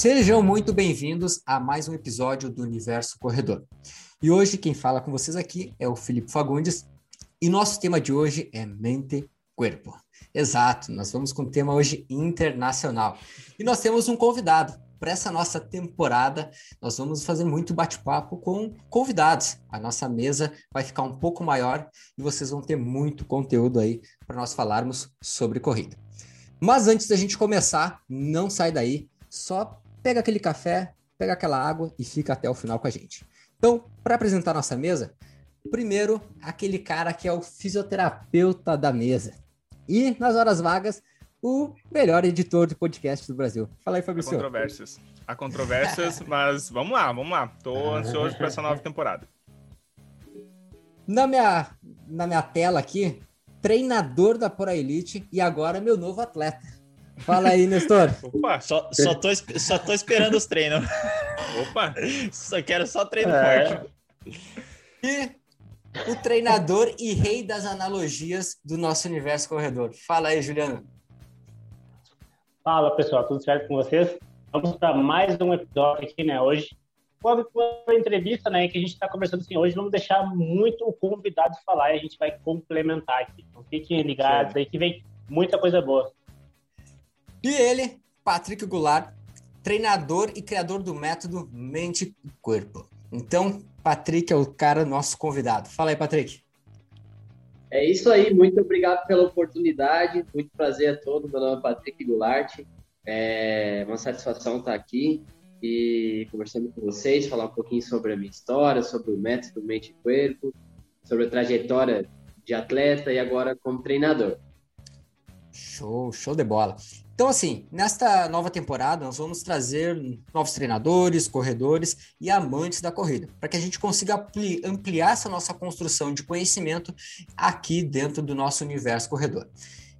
Sejam muito bem-vindos a mais um episódio do Universo Corredor. E hoje quem fala com vocês aqui é o Felipe Fagundes e nosso tema de hoje é mente corpo. Exato, nós vamos com um tema hoje internacional. E nós temos um convidado. Para essa nossa temporada, nós vamos fazer muito bate-papo com convidados. A nossa mesa vai ficar um pouco maior e vocês vão ter muito conteúdo aí para nós falarmos sobre corrida. Mas antes da gente começar, não sai daí, só pega aquele café, pega aquela água e fica até o final com a gente. Então, para apresentar nossa mesa, primeiro aquele cara que é o fisioterapeuta da mesa. E nas horas vagas, o melhor editor de podcast do Brasil. Fala aí, Fabrício. Há controvérsias. Há controvérsias, mas vamos lá, vamos lá. Tô ansioso para essa nova temporada. Na minha, na minha tela aqui, treinador da Pora Elite e agora meu novo atleta. Fala aí, Nestor. Opa! Só, só, tô, só tô esperando os treinos. Opa! Só quero só treino é. forte. E o treinador e rei das analogias do nosso universo corredor. Fala aí, Juliano. Fala, pessoal. Tudo certo com vocês? Vamos para mais um episódio aqui, né? Hoje, uma entrevista, né, que a gente está conversando assim, hoje vamos deixar muito o convidado falar e a gente vai complementar aqui. Então fiquem ligados aí que vem muita coisa boa. E ele, Patrick Goulart, treinador e criador do método Mente e Corpo. Então, Patrick é o cara nosso convidado. Fala aí, Patrick. É isso aí, muito obrigado pela oportunidade, muito prazer a todos. Meu nome é Patrick Goulart, é uma satisfação estar aqui e conversando com vocês, falar um pouquinho sobre a minha história, sobre o método Mente e Corpo, sobre a trajetória de atleta e agora como treinador. Show, show de bola. Então, assim, nesta nova temporada, nós vamos trazer novos treinadores, corredores e amantes da corrida, para que a gente consiga ampliar essa nossa construção de conhecimento aqui dentro do nosso universo corredor.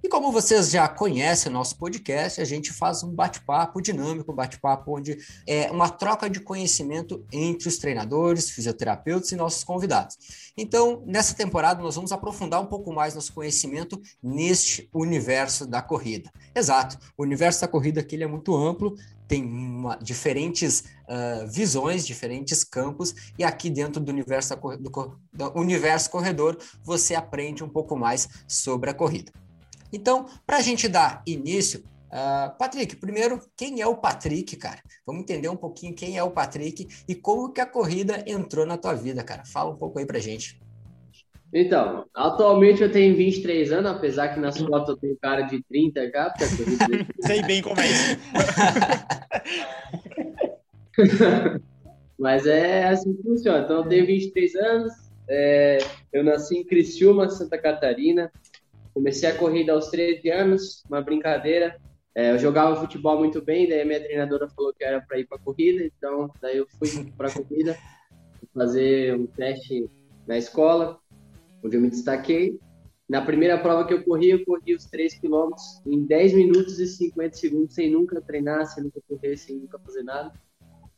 E como vocês já conhecem nosso podcast, a gente faz um bate-papo dinâmico, um bate-papo onde é uma troca de conhecimento entre os treinadores, fisioterapeutas e nossos convidados. Então, nessa temporada, nós vamos aprofundar um pouco mais nosso conhecimento neste universo da corrida. Exato, o universo da corrida aqui é muito amplo, tem uma, diferentes uh, visões, diferentes campos, e aqui dentro do universo, do, do universo corredor você aprende um pouco mais sobre a corrida. Então, para a gente dar início, uh, Patrick, primeiro, quem é o Patrick, cara? Vamos entender um pouquinho quem é o Patrick e como que a corrida entrou na tua vida, cara. Fala um pouco aí pra gente. Então, atualmente eu tenho 23 anos, apesar que nas fotos eu tenho cara de 30 já. Porque Sei bem como é isso. Mas é assim que funciona. Então, eu tenho 23 anos, é, eu nasci em Criciúma, Santa Catarina. Comecei a corrida aos 13 anos, uma brincadeira. É, eu jogava futebol muito bem, daí minha treinadora falou que era para ir para corrida, então daí eu fui para corrida, fazer um teste na escola, onde eu me destaquei. Na primeira prova que eu corri, eu corri os 3 quilômetros em 10 minutos e 50 segundos, sem nunca treinar, sem nunca correr, sem nunca fazer nada.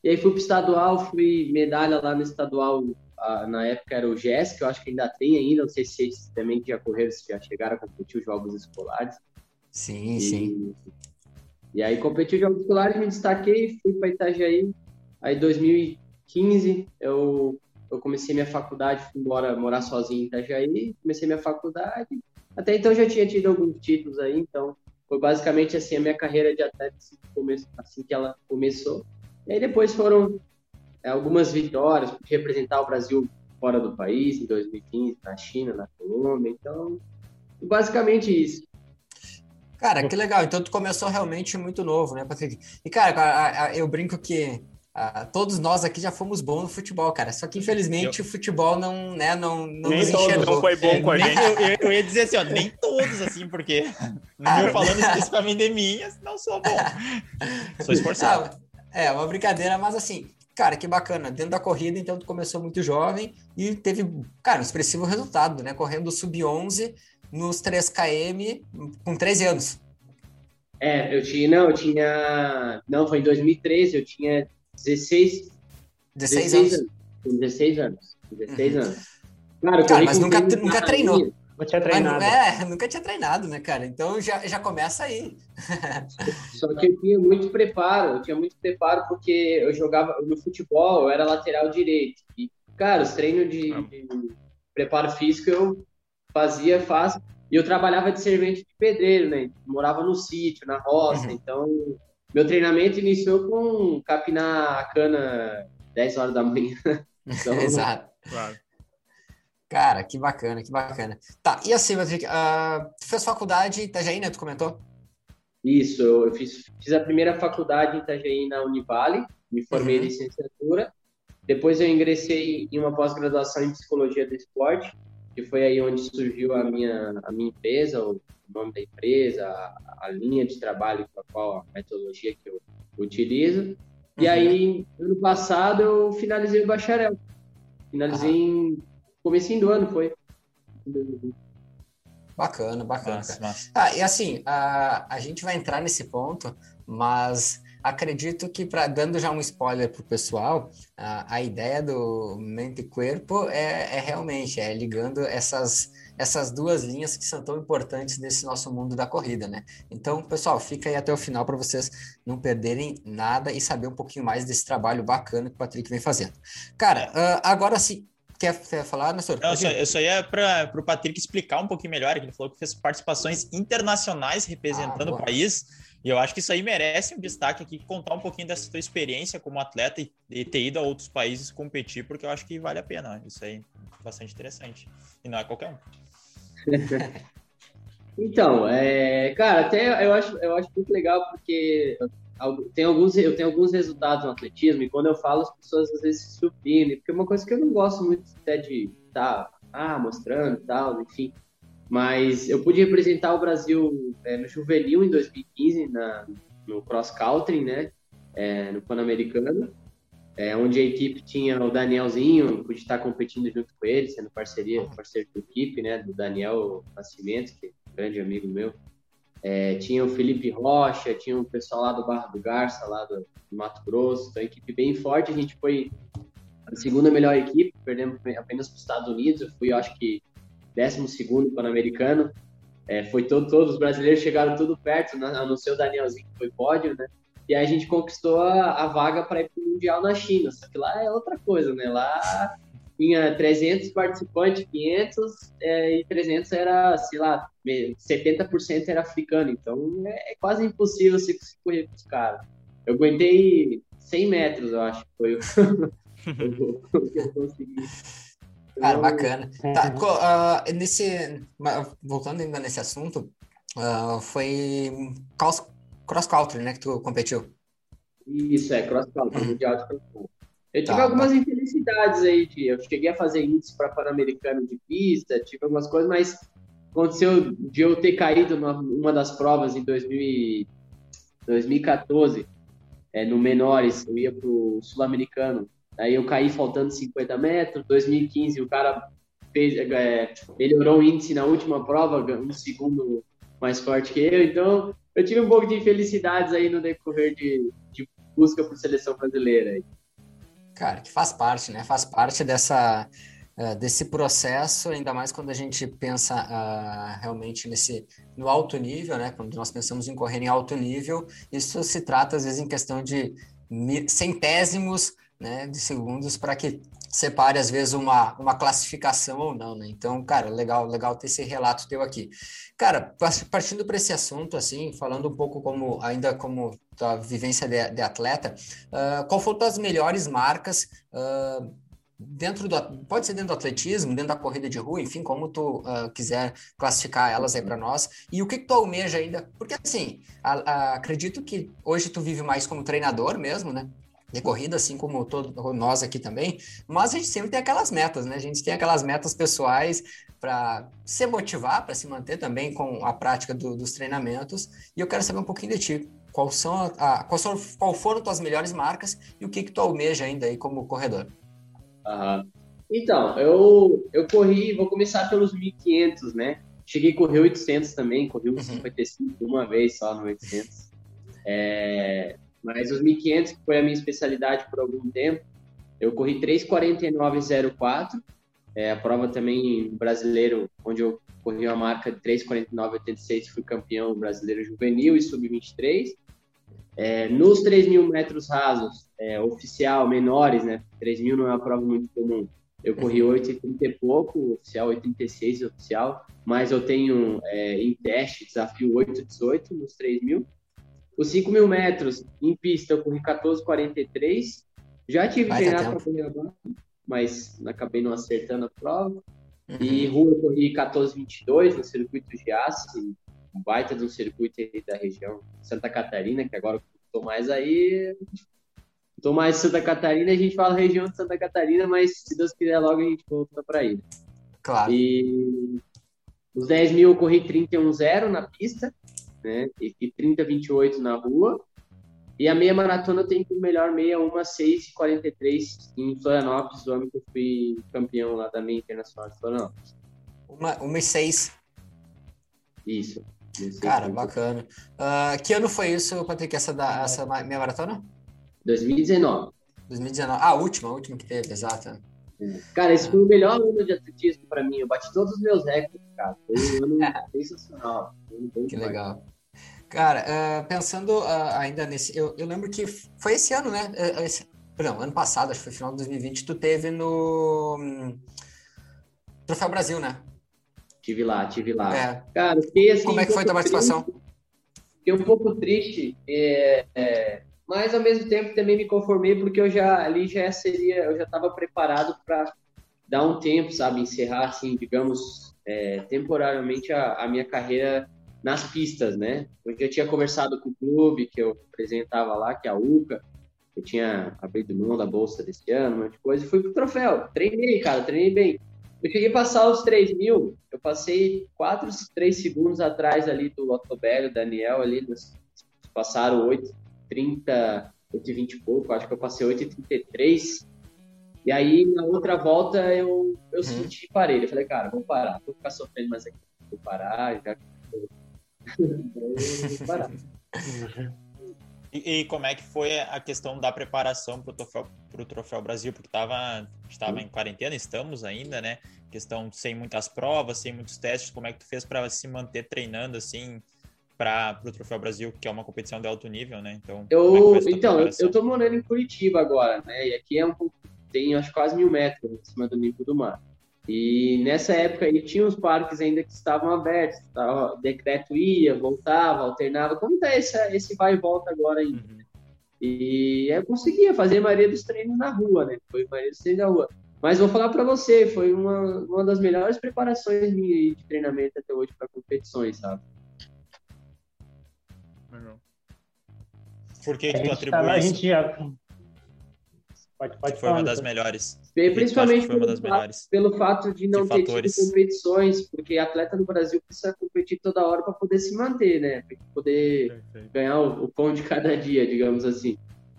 E aí fui para o estadual, fui medalha lá no estadual na época era o GES, que eu acho que ainda tem ainda, não sei se vocês também já correram, se já chegaram a competir os jogos escolares. Sim, e, sim. E aí competi os jogos escolares, me destaquei, fui para Itajaí. Aí 2015 eu, eu comecei minha faculdade, fui embora morar sozinho em Itajaí, comecei minha faculdade. Até então já tinha tido alguns títulos aí, então foi basicamente assim a minha carreira de atleta assim, assim que ela começou. E aí depois foram algumas vitórias, representar o Brasil fora do país, em 2015, na China, na Colômbia. Então, basicamente isso. Cara, que legal. Então, tu começou realmente muito novo, né, Patrick? E, cara, eu brinco que todos nós aqui já fomos bons no futebol, cara. Só que infelizmente eu... o futebol não, né, não, não nem nos enxergou. Não foi bom com a gente. Eu, eu, ia dizer assim, ó, nem todos, assim, porque ah, eu falando especificamente de mim, não sou bom. Sou esforçado. é, uma brincadeira, mas assim, cara, que bacana. Dentro da corrida, então, tu começou muito jovem e teve, cara, um expressivo resultado, né? Correndo sub-11 nos 3 km com 13 anos. É, eu tinha, não, eu tinha, não, foi em 2013, eu tinha 16, 16, 16 anos. anos. 16 anos. 16 uhum. anos. Claro, cara, mas nunca, nunca treinou. Nunca tinha treinado. é, nunca tinha treinado, né, cara? Então já, já começa aí. Só que eu tinha muito preparo, eu tinha muito preparo porque eu jogava no futebol, eu era lateral direito. E, cara, os treinos de, de preparo físico eu fazia fácil. E eu trabalhava de servente de pedreiro, né? Morava no sítio, na roça. Uhum. Então, meu treinamento iniciou com capinar a cana 10 horas da manhã. Então, Exato. Claro. Cara, que bacana, que bacana. Tá, e assim, Patrick, uh, tu fez faculdade em Itajaí, né? Tu comentou? Isso, eu fiz, fiz a primeira faculdade em Itajaí na Univale, me formei uhum. em licenciatura. Depois eu ingressei em uma pós-graduação em Psicologia do Esporte, que foi aí onde surgiu a minha, a minha empresa, o nome da empresa, a, a linha de trabalho com a qual a metodologia que eu utilizo. E uhum. aí, ano passado, eu finalizei o bacharel. Finalizei uhum. em comecinho do ano foi. Bacana, bacana. Massa, massa. Ah, e assim, a, a gente vai entrar nesse ponto, mas acredito que, para dando já um spoiler para o pessoal, a, a ideia do mente e corpo é, é realmente é ligando essas, essas duas linhas que são tão importantes nesse nosso mundo da corrida, né? Então, pessoal, fica aí até o final para vocês não perderem nada e saber um pouquinho mais desse trabalho bacana que o Patrick vem fazendo. Cara, uh, agora sim, Quer, quer falar, Nestor? Não, eu, só, eu só ia para o Patrick explicar um pouquinho melhor, que ele falou que fez participações internacionais representando ah, o país, e eu acho que isso aí merece um destaque aqui, contar um pouquinho dessa tua experiência como atleta e, e ter ido a outros países competir, porque eu acho que vale a pena. Isso aí é bastante interessante. E não é qualquer um. então, é, cara, até eu acho, eu acho muito legal porque tem alguns, eu tenho alguns resultados no atletismo e quando eu falo, as pessoas às vezes se surpreendem, porque é uma coisa que eu não gosto muito até de estar tá, ah, mostrando e tal, enfim. Mas eu pude representar o Brasil é, no juvenil em 2015, na, no cross country, né? É, no Pan-Americano, é, onde a equipe tinha o Danielzinho, pude estar competindo junto com ele, sendo parceria, parceiro de equipe, né? Do Daniel Nascimento, que é um grande amigo meu. É, tinha o Felipe Rocha, tinha o pessoal lá do Barra do Garça, lá do, do Mato Grosso, então equipe bem forte. A gente foi a segunda melhor equipe, perdemos apenas para os Estados Unidos. Eu fui, acho que, 12 Pan-Americano. É, foi todo, todos os brasileiros chegaram tudo perto, né? a não ser o Danielzinho, que foi pódio, né? E aí a gente conquistou a, a vaga para ir para o Mundial na China. Só que lá é outra coisa, né? Lá tinha 300 participantes, 500, é, e 300 era, sei lá, 70% era africano, então é, é quase impossível se correr com os caras. Eu aguentei 100 metros, eu acho foi o que eu consegui. Cara, bacana. Tá, uh, nesse, voltando ainda nesse assunto, uh, foi cross country, né, que tu competiu? Isso, é, cross country, uhum. mundial de cross country. Eu tive tá, algumas tá. infelicidades aí, de, eu cheguei a fazer índice para Pan-Americano de pista, tive algumas coisas, mas aconteceu de eu ter caído numa das provas em 2000, 2014, é, no Menores, eu ia para o Sul-Americano, aí eu caí faltando 50 metros, 2015 o cara fez, é, melhorou o índice na última prova, um segundo mais forte que eu, então eu tive um pouco de infelicidades aí no decorrer de, de busca por seleção brasileira. Aí. Cara, que faz parte, né? Faz parte dessa, uh, desse processo, ainda mais quando a gente pensa uh, realmente nesse no alto nível, né? Quando nós pensamos em correr em alto nível, isso se trata às vezes em questão de centésimos né, de segundos para que separe às vezes uma, uma classificação ou não, né? Então, cara, legal, legal ter esse relato teu aqui. Cara, partindo para esse assunto, assim, falando um pouco como ainda como tua vivência de, de atleta, uh, qual foram as melhores marcas uh, dentro do pode ser dentro do atletismo, dentro da corrida de rua, enfim, como tu uh, quiser classificar elas aí para nós. E o que, que tu almeja ainda? Porque assim, a, a, acredito que hoje tu vive mais como treinador mesmo, né? de corrida, assim como todos nós aqui também, mas a gente sempre tem aquelas metas, né? A gente tem aquelas metas pessoais para se motivar, para se manter também com a prática do, dos treinamentos. E eu quero saber um pouquinho de ti. Qual são a, a, qual, são, qual foram tuas melhores marcas e o que, que tu almeja ainda aí como corredor? Uhum. Então, eu, eu corri, vou começar pelos 1.500, né? Cheguei a correr 800 também, corri uhum. 55 uma vez só no 800. É, mas os 1.500, que foi a minha especialidade por algum tempo, eu corri 3,49,04 É, a prova também brasileiro, onde eu corri a marca de 3,49,86, fui campeão brasileiro juvenil e sub-23. É, nos 3 mil metros rasos, é, oficial, menores, né? 3 mil não é uma prova muito comum. Eu corri 8,30 uhum. e pouco, oficial 8,36 oficial, mas eu tenho é, em teste desafio 8,18 nos 3 mil. Os 5 mil metros em pista eu corri 14,43. Já tive Vai treinado para correr abaixo, mas acabei não acertando a prova. Uhum. E rua eu corri 14,22 no circuito de Aço, um baita de um circuito aí da região Santa Catarina, que agora estou mais aí. Estou mais Santa Catarina, a gente fala região de Santa Catarina, mas se Deus quiser logo a gente volta para aí. Claro. E os 10 mil eu corri 31,0 na pista, né? E 30,28 na rua. E a meia maratona eu tenho como melhor meia uma 6 e 43 em Florianópolis, o ano que eu fui campeão lá da meia internacional de Florianópolis. Uma, uma e 6. Isso. Cara, bacana. Uh, que ano foi isso, Patrick, essa, da, essa meia maratona? 2019. 2019. Ah, a última, a última que teve, exato. Cara, esse foi o melhor ano de atletismo para mim. Eu bati todos os meus recordes, cara. Foi um ano sensacional. Um que legal. Cara, uh, pensando uh, ainda nesse. Eu, eu, lembro que foi esse ano, né? Uh, esse, não, ano passado, acho que foi final de 2020, tu teve no. Um, Troféu Brasil, né? Tive lá, tive lá. É. Cara, fiquei assim. Como é que foi a tua participação? Fiquei um pouco triste, é, é, mas ao mesmo tempo também me conformei porque eu já ali já seria, eu já estava preparado para dar um tempo, sabe, encerrar assim, digamos, é, temporariamente a, a, minha carreira nas pistas, né? Eu já tinha conversado com o clube que eu apresentava lá, que é a UCA, eu tinha abrido mão da bolsa desse ano, uma coisa, e fui pro troféu. Treinei, cara, treinei bem. Eu cheguei a passar os 3 mil, eu passei 4, 3 segundos atrás ali do Otobélio, Daniel ali, passaram 8, 30, 8 20 e pouco, acho que eu passei 8 e 33. E aí, na outra volta, eu, eu uhum. senti parei. Eu falei, cara, vou parar, vou ficar sofrendo mais aqui, vou parar, já... vou parar. E, e, como é que foi a questão da preparação para o pro troféu Brasil? Porque tava, estava em quarentena, estamos ainda, né? Questão sem muitas provas, sem muitos testes. Como é que tu fez para se manter treinando assim para o Troféu Brasil, que é uma competição de alto nível, né? Então, eu, é então eu, tô morando em Curitiba agora, né? E aqui é um tem acho quase mil metros acima do nível do mar. E nessa época aí tinha os parques ainda que estavam abertos, tava, decreto ia, voltava, alternava. Como tá esse, esse vai e volta agora ainda? Uhum. E eu conseguia fazer a maioria dos treinos na rua, né? Foi a maioria dos treinos na rua. Mas vou falar para você, foi uma, uma das melhores preparações minhas de treinamento até hoje para competições, sabe? Por que, que tu atribui tava, isso? A gente já, Pode, pode foi uma das melhores. Principalmente foi uma das melhores. pelo fato de não ter fatores. tido competições, porque atleta no Brasil precisa competir toda hora para poder se manter, né? Para poder Perfeito. ganhar o, o, pão de cada dia, digamos assim.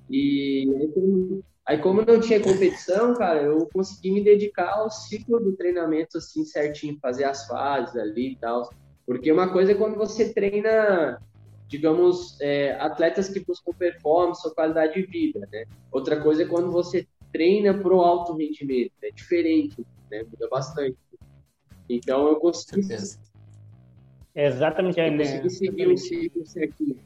E aí como, aí, como não tinha competição, cara, eu consegui me dedicar ao ciclo do treinamento, assim, certinho, fazer as fases ali e tal. Porque uma coisa é quando você treina digamos, é, atletas que buscam performance ou qualidade de vida, né? Outra coisa é quando você treina para o alto rendimento, é diferente, né? Muda bastante. Então eu consegui... Exatamente. Eu é, consegui seguir o ciclo certinho.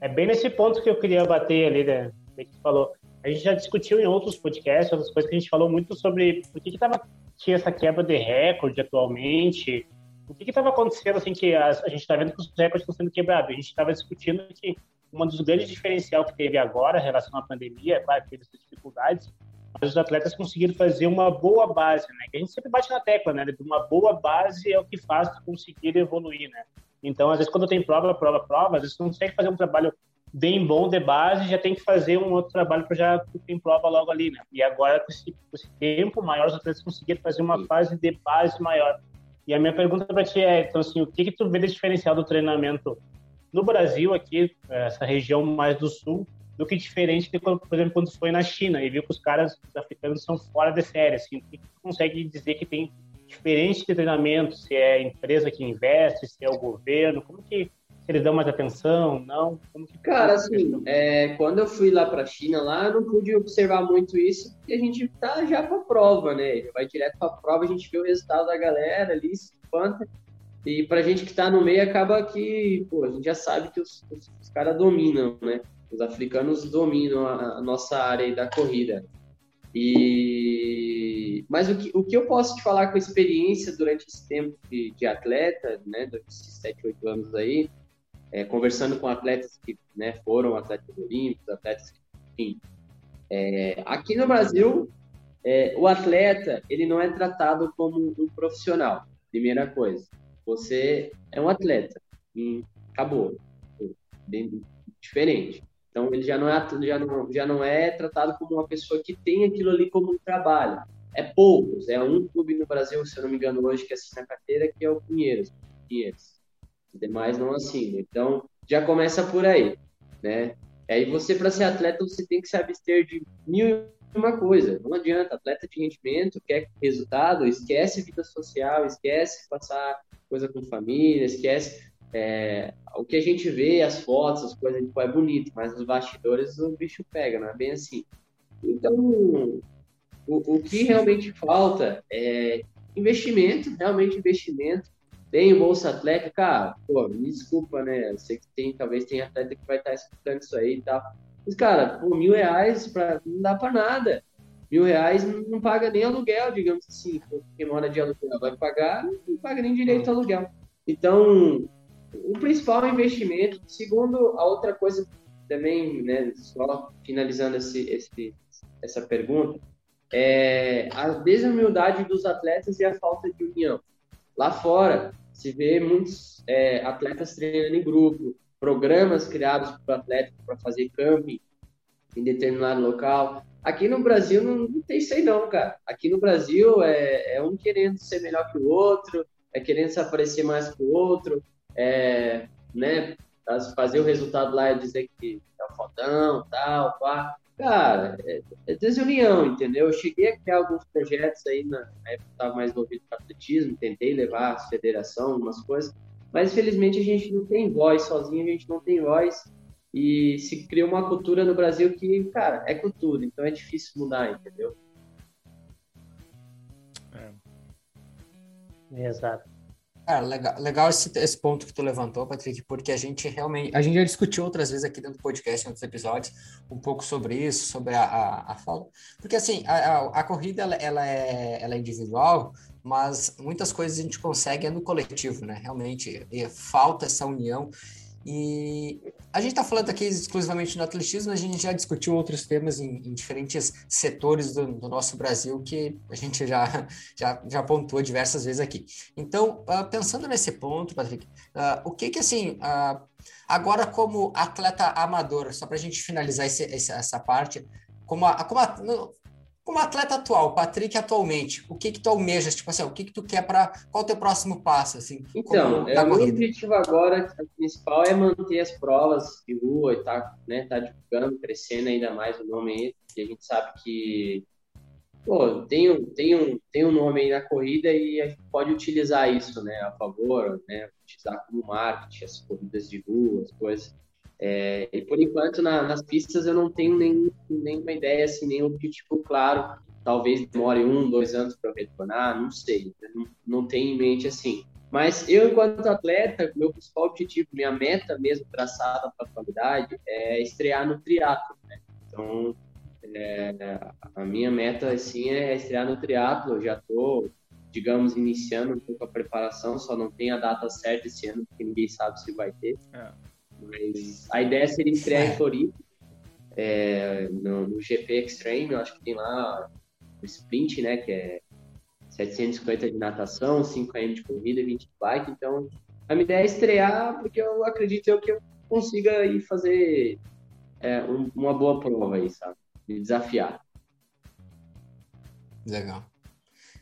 É bem nesse ponto que eu queria bater ali, né? Que você falou. A gente já discutiu em outros podcasts, outras coisas que a gente falou muito sobre por que, que tava, tinha essa quebra de recorde atualmente, o que estava acontecendo, assim, que a, a gente está vendo que os recordes estão sendo quebrados. A gente estava discutindo que um dos grandes diferenciais que teve agora em relação à pandemia, é claro que teve essas dificuldades, mas os atletas conseguiram fazer uma boa base, né? Que a gente sempre bate na tecla, né? Uma boa base é o que faz conseguir evoluir, né? Então, às vezes, quando tem prova, prova, prova, às vezes você não consegue fazer um trabalho bem bom de base, já tem que fazer um outro trabalho para já ter prova logo ali, né? E agora, com esse, com esse tempo maior, os atletas conseguiram fazer uma fase de base maior. E a minha pergunta para ti é, então, assim, o que, que tu vê de diferencial do treinamento no Brasil, aqui, essa região mais do sul, do que diferente de, por exemplo, quando foi na China? E viu que os caras os africanos são fora de série, assim, o que tu consegue dizer que tem diferente de treinamento, se é a empresa que investe, se é o governo, como que, Eles dão mais atenção? Não? Cara, assim, é, quando eu fui lá para a China, lá eu não pude observar muito isso, porque a gente tá já para prova, né? Vai direto para prova, a gente vê o resultado da galera ali, se espanta. E para a gente que está no meio, acaba que, pô, a gente já sabe que os, os, os caras dominam, né? Os africanos dominam a, a nossa área da corrida. E mas o que, o que eu posso te falar com experiência durante esse tempo de, de atleta, né, durante esses 7, 8 anos aí, é, conversando com atletas que né, foram atletas olímpicos, atletas que, enfim, é, aqui no Brasil, é, o atleta ele não é tratado como um profissional. Primeira coisa, você é um atleta, e acabou, bem diferente. Então ele já não é já não, já não é tratado como uma pessoa que tem aquilo ali como um trabalho. É poucos, é um clube no Brasil, se eu não me engano hoje que assina a carteira, que é o Pinheiros. Pinheiros. Demais não assinam. Então já começa por aí, né? Aí você para ser atleta você tem que se abster de mil e uma coisa. Não adianta, atleta de rendimento quer resultado, esquece vida social, esquece passar coisa com família, esquece é, o que a gente vê, as fotos, as coisas, tipo, é bonito, mas nos bastidores o bicho pega, não é bem assim. Então, o, o que realmente falta é investimento, realmente investimento. Tem o Bolsa Atleta, cara, pô, me desculpa, né? Eu sei que tem, talvez tenha atleta que vai estar escutando isso aí e tal. Mas, cara, por mil reais pra, não dá para nada. Mil reais não paga nem aluguel, digamos assim. Quem mora de aluguel vai pagar, não paga nem direito ao aluguel. Então, o principal é investimento. Segundo, a outra coisa também, né, só finalizando esse, esse, essa pergunta, é a desumildade dos atletas e a falta de união. Lá fora, se vê muitos é, atletas treinando em grupo, programas criados para atletas para fazer camping em determinado local. Aqui no Brasil não, não, tem isso aí não, cara. Aqui no Brasil é, é um querendo ser melhor que o outro, é querendo se aparecer mais que o outro, é, né, fazer o resultado lá e dizer que é o fodão, tal, pá. Cara, é, é desunião, entendeu? Eu cheguei a criar alguns projetos aí, na época eu estava mais envolvido com atletismo, tentei levar a federação, algumas coisas, mas infelizmente a gente não tem voz, sozinho a gente não tem voz, e se cria uma cultura no Brasil que, cara, é cultura, então é difícil mudar, entendeu? É. Exato. Cara, legal, legal esse, esse ponto que tu levantou, Patrick, porque a gente realmente, a gente já discutiu outras vezes aqui dentro do podcast, em outros episódios, um pouco sobre isso, sobre a, a, a fala, porque assim, a, a, a corrida, ela, ela, é, ela é individual, mas muitas coisas a gente consegue é no coletivo, né, realmente, falta essa união, e a gente está falando aqui exclusivamente no atletismo, a gente já discutiu outros temas em, em diferentes setores do, do, nosso Brasil que a gente já, já, já pontuou diversas vezes aqui. Então, uh, pensando nesse ponto, Patrick, uh, o que que assim, uh, agora como atleta amador, só para a gente finalizar esse, essa parte, como, a, como a, como atleta atual, Patrick atualmente, o que que tu almejas, tipo assim, o que que tu quer para qual o teu próximo passo, assim? Então, é, o meu objetivo agora, o principal é manter as provas de rua e tá, né, tá divulgando, crescendo ainda mais o nome aí, porque a gente sabe que pô, tem, um, tem, um, tem um nome aí na corrida e a gente pode utilizar isso, né, a favor, né, utilizar como marketing, as corridas de rua, as coisas. É, e por enquanto na, nas pistas eu não tenho nem, nenhuma ideia, assim, nenhum objetivo claro. Talvez demore um, dois anos para retornar, não sei, não, não tenho em mente assim. Mas eu, enquanto atleta, meu principal objetivo, minha meta mesmo traçada para a atualidade é estrear no triatlo. Né? Então, é, a minha meta assim é estrear no triatlo. Eu já estou, digamos, iniciando um pouco a preparação, só não tem a data certa esse ano, porque ninguém sabe se vai ter. É. Mas a ideia seria estrear em Floripa, é, no, no, GP Extreme, eu acho que tem lá o sprint, né, que é 750 de natação, 5 km de corrida, 20 de bike. Então, a minha ideia é estrear, porque eu acredito eu que eu consiga ir fazer é, um, uma boa prova aí, sabe? Me desafiar. Legal.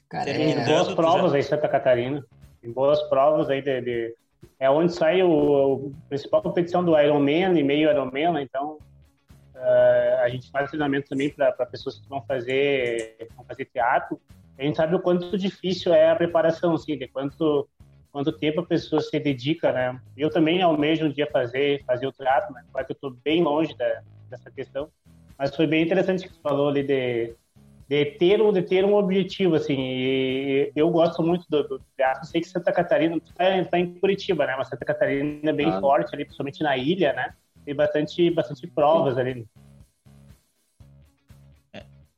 Cara, tem é... boas provas aí, Santa Catarina. Tem boas provas aí de, de é onde sai o, a principal competição do Ironman e meio Ironman, né? então uh, a gente faz treinamento também para pessoas que vão fazer, vão fazer teatro. A gente sabe o quanto difícil é a preparação, assim, de quanto quanto tempo a pessoa se dedica, né? Eu também almejo um dia fazer, fazer o teatro, né? Claro que eu estou bem longe da, dessa questão, mas foi bem interessante que você falou ali de, de ter um de ter um objetivo assim. E eu gosto muito do, do teatro. Sei que Santa Catarina está tá em Curitiba, né? Mas Santa Catarina é bem ah. forte ali, principalmente na ilha, né? Tem bastante bastante provas Sim. ali.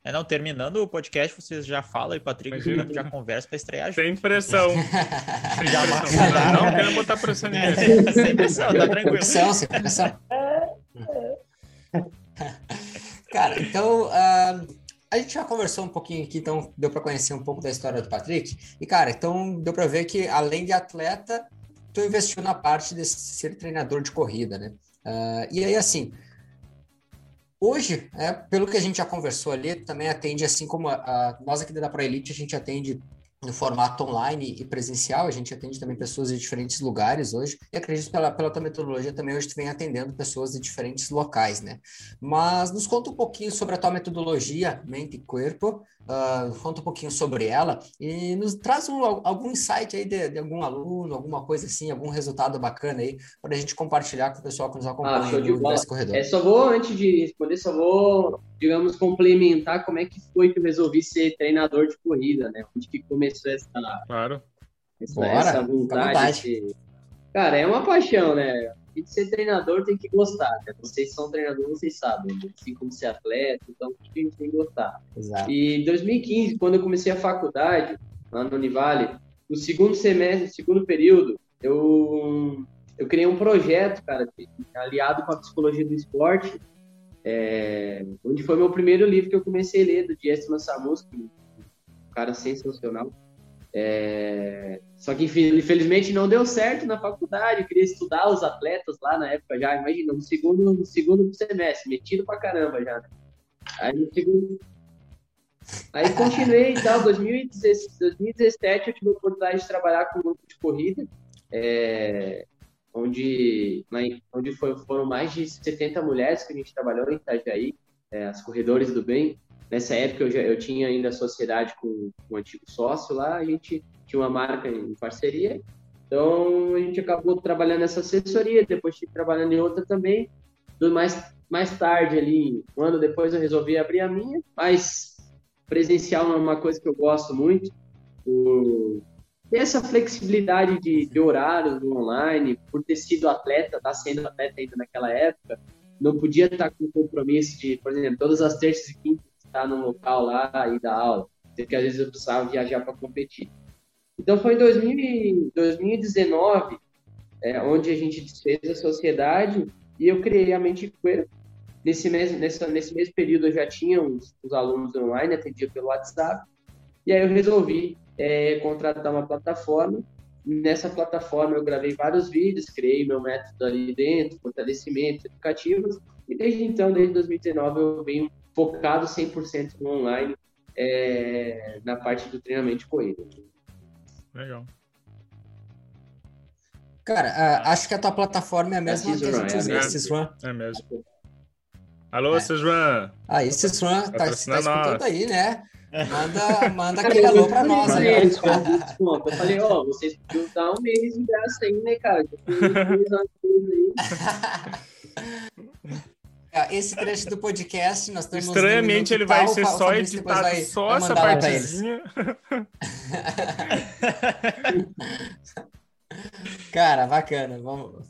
É, não, terminando o podcast, vocês já falam e Patrick já, já conversa para estrear junto. Sem pressão. sem pressão. Não, não quero botar pressão ninguém. sem pressão, tá tranquilo. Pressão, sem pressão. Cara, então, uh, a gente já conversou um pouquinho aqui, então deu para conhecer um pouco da história do Patrick. E, cara, então deu para ver que, além de atleta, tu investiu na parte de ser treinador de corrida, né? Uh, e aí, assim, Hoje, é, pelo que a gente já conversou ali, também atende, assim como a, a nós aqui da Pro Elite, a gente atende no formato online e presencial, a gente atende também pessoas de diferentes lugares hoje, e acredito pela, pela tua metodologia também hoje tu vem atendendo pessoas de diferentes locais, né? Mas nos conta um pouquinho sobre a tua metodologia, mente e corpo, uh, conta um pouquinho sobre ela e nos traz um, algum insight aí de, de, algum aluno, alguma coisa assim, algum resultado bacana aí, para a gente compartilhar com o pessoal que nos acompanha ah, no corredor. É, só vou, antes de responder, só vou digamos, complementar como é que foi que eu resolvi ser treinador de corrida, né? Onde que começou essa, claro. essa, Bora, essa vontade. De... Cara, é uma paixão, né? E de ser treinador tem que gostar, né? Vocês são treinadores, vocês sabem, né? assim como ser atleta, então a gente tem que gostar. Exato. E em 2015, quando eu comecei a faculdade, lá no Univale, no segundo semestre, no segundo período, eu, eu criei um projeto, cara, aliado com a psicologia do esporte, é, onde foi meu primeiro livro que eu comecei a ler, do Dias Massamus, um cara sensacional. É, só que infelizmente não deu certo na faculdade, eu queria estudar os atletas lá na época já, imagina, no segundo, no segundo semestre, metido pra caramba já. Né? Aí no segundo. Aí continuei e tal, 2017 eu tive a oportunidade de trabalhar com um grupo de corrida. É, onde, onde foi, foram mais de 70 mulheres que a gente trabalhou em Itajaí, é, as Corredores do Bem. Nessa época eu, já, eu tinha ainda sociedade com, um antigo sócio lá, a gente tinha uma marca em parceria, então a gente acabou trabalhando nessa assessoria, depois tive trabalhando em outra também. Mais, mais tarde, ali, um ano depois, eu resolvi abrir a minha, mas presencial é uma coisa que eu gosto muito. Ter essa flexibilidade de, de horários no online, por ter sido atleta, tá sendo atleta ainda naquela época, não podia estar com compromisso de, por exemplo, todas as terças e quintas estar no local lá e dar aula, porque às vezes eu precisava viajar para competir. Então foi em 2000, 2019 é, onde a gente desfez a sociedade e eu criei a Mente Queer. Nesse nesse, nesse mesmo período eu já tinha os, os alunos online, atendia pelo WhatsApp, e aí eu resolvi é, contratar uma plataforma. Nessa plataforma eu gravei vários vídeos, criei meu método ali dentro, fortalecimento, educativos, e desde então, desde 2019, eu venho focado 100% no online, é, na parte do treinamento de corrida. Legal. Cara, uh, acho que a tua plataforma é a mesma que a gente usa, é, é mesmo. Alô, é. Sisran. Aí, Sisran, tá, tá escutando aí, né? Manda, manda aquele alô pra nós. Aí, desconto, Eu falei, ó, oh, vocês podiam dar um mês de graça aí, né, cara? É, esse trecho do podcast, nós temos. Estranhamente, ele vai ser só editado, vai, só vai essa partezinha. cara, bacana. Vamos.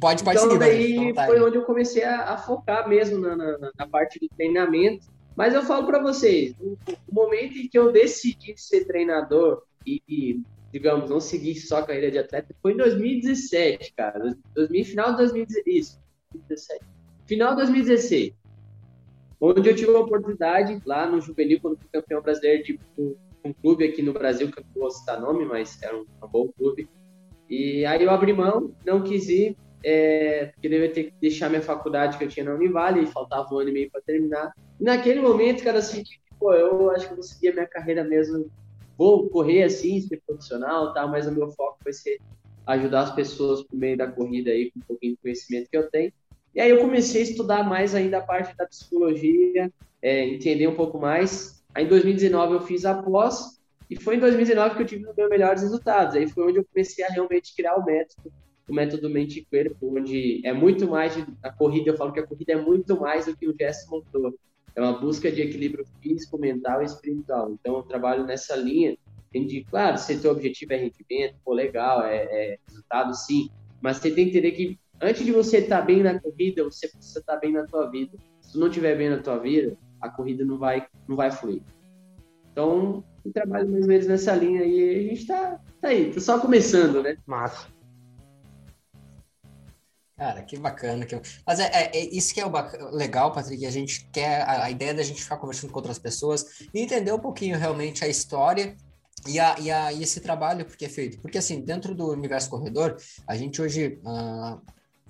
Pode, pode então, seguir. Daí então, tá foi aí. onde eu comecei a, a focar mesmo na, na, na, parte do treinamento mas eu falo para vocês, o, momento em que eu decidi ser treinador e, e, digamos, não seguir só a carreira de atleta foi em 2017, cara. 2000, final de 2017. Isso, 2017. Final de 2016. Onde eu tive a oportunidade, lá no Juvenil, quando fui campeão brasileiro de um, um clube aqui no Brasil, que eu não vou citar nome, mas era um, um bom clube. E aí eu abri mão, não quis ir, é, porque devia ter que deixar minha faculdade que eu tinha na Univale, faltava um ano e meio para terminar. E naquele momento, cara, assim, pô, eu acho que eu vou seguir a minha carreira mesmo, vou correr assim, ser profissional, tá? mas o meu foco vai ser ajudar as pessoas por meio da corrida aí, com um pouquinho de conhecimento que eu tenho. E aí eu comecei a estudar mais ainda a parte da psicologia, é, entender um pouco mais. Aí em 2019 eu fiz a pós, E foi em 2019 que eu tive os meus melhores resultados. Aí foi onde eu comecei a realmente criar o método, o método mente corpo, onde é muito mais de, a corrida, eu falo que a corrida é muito mais do que o gesto motor. É uma busca de equilíbrio físico, mental e espiritual. Então eu trabalho nessa linha, de, claro, se teu objetivo é rendimento, pô, legal, é, é resultado, sim, mas você tem que entender que antes de você estar tá bem na corrida, você precisa estar tá bem na tua vida. Se tu não estiver bem na tua vida, a corrida não vai, não vai fluir. Então, eu trabalho mais ou menos nessa linha e a gente tá, tá aí, tá só começando, né? Massa. Cara, que bacana. Que... Mas é, é, é, isso que é o legal, Patrick. A gente quer a, a, ideia da gente ficar conversando com outras pessoas e entender um pouquinho realmente a história e, a, e, a, e esse trabalho porque é feito. Porque assim, dentro do universo corredor, a gente hoje uh,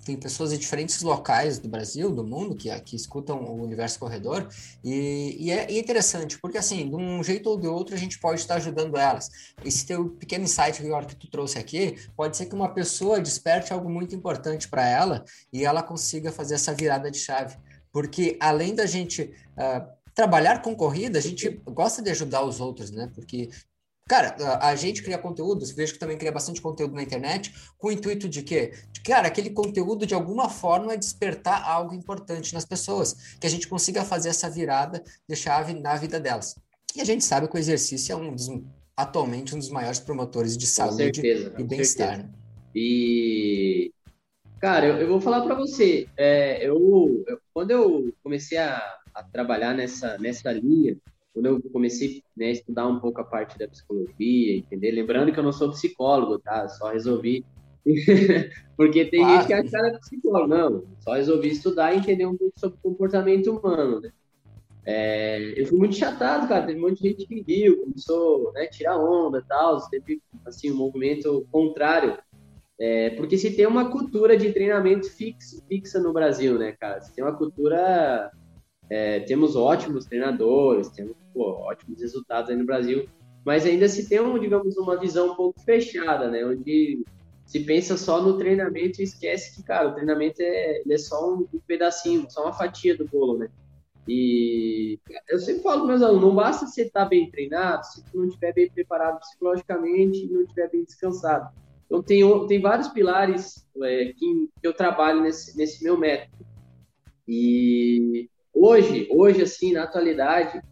tem pessoas de diferentes locais do Brasil, do mundo, que, que escutam o Universo Corredor, e, e, é, interessante, porque assim, de um jeito ou de outro, a gente pode estar ajudando elas. Esse teu pequeno insight que tu trouxe aqui, pode ser que uma pessoa desperte algo muito importante para ela e ela consiga fazer essa virada de chave. Porque além da gente uh, trabalhar com corrida, a gente gosta de ajudar os outros, né? Porque Cara, a gente cria conteúdos, vejo que também cria bastante conteúdo na internet, com o intuito de quê? De, cara, aquele conteúdo de alguma forma despertar algo importante nas pessoas, que a gente consiga fazer essa virada de chave na vida delas. E a gente sabe que o exercício é um dos, atualmente um dos maiores promotores de saúde certeza, e bem-estar. Né? E, cara, eu, eu vou falar para você, é, eu, eu, quando eu comecei a, a trabalhar nessa, nessa linha, quando eu comecei né, a estudar um pouco a parte da psicologia, entender? Lembrando que eu não sou psicólogo, tá? Só resolvi. Porque tem claro. gente que acha que era psicólogo. Não, só resolvi estudar e entender um pouco sobre comportamento humano, né? É, eu fui muito chatado, cara. Teve um monte de gente que viu, começou né, a tirar onda e tal. Teve assim, um movimento contrário. É, porque se tem uma cultura de treinamento fix, fixa no Brasil, né, cara? Se tem uma cultura é, temos ótimos treinadores, temos pô, ótimos resultados aí no Brasil, mas ainda se tem, um, digamos, uma visão um pouco fechada, né? Onde se pensa só no treinamento e esquece que, cara, o treinamento é, é só um, pedacinho, só uma fatia do bolo, né? E eu sempre falo para meus alunos, não basta você estar tá bem treinado se você não estiver bem preparado psicologicamente e não estiver bem descansado. Então, tem, tem vários pilares é, que, que eu trabalho nesse, nesse meu método. E Hoje, hoje assim, na atualidade,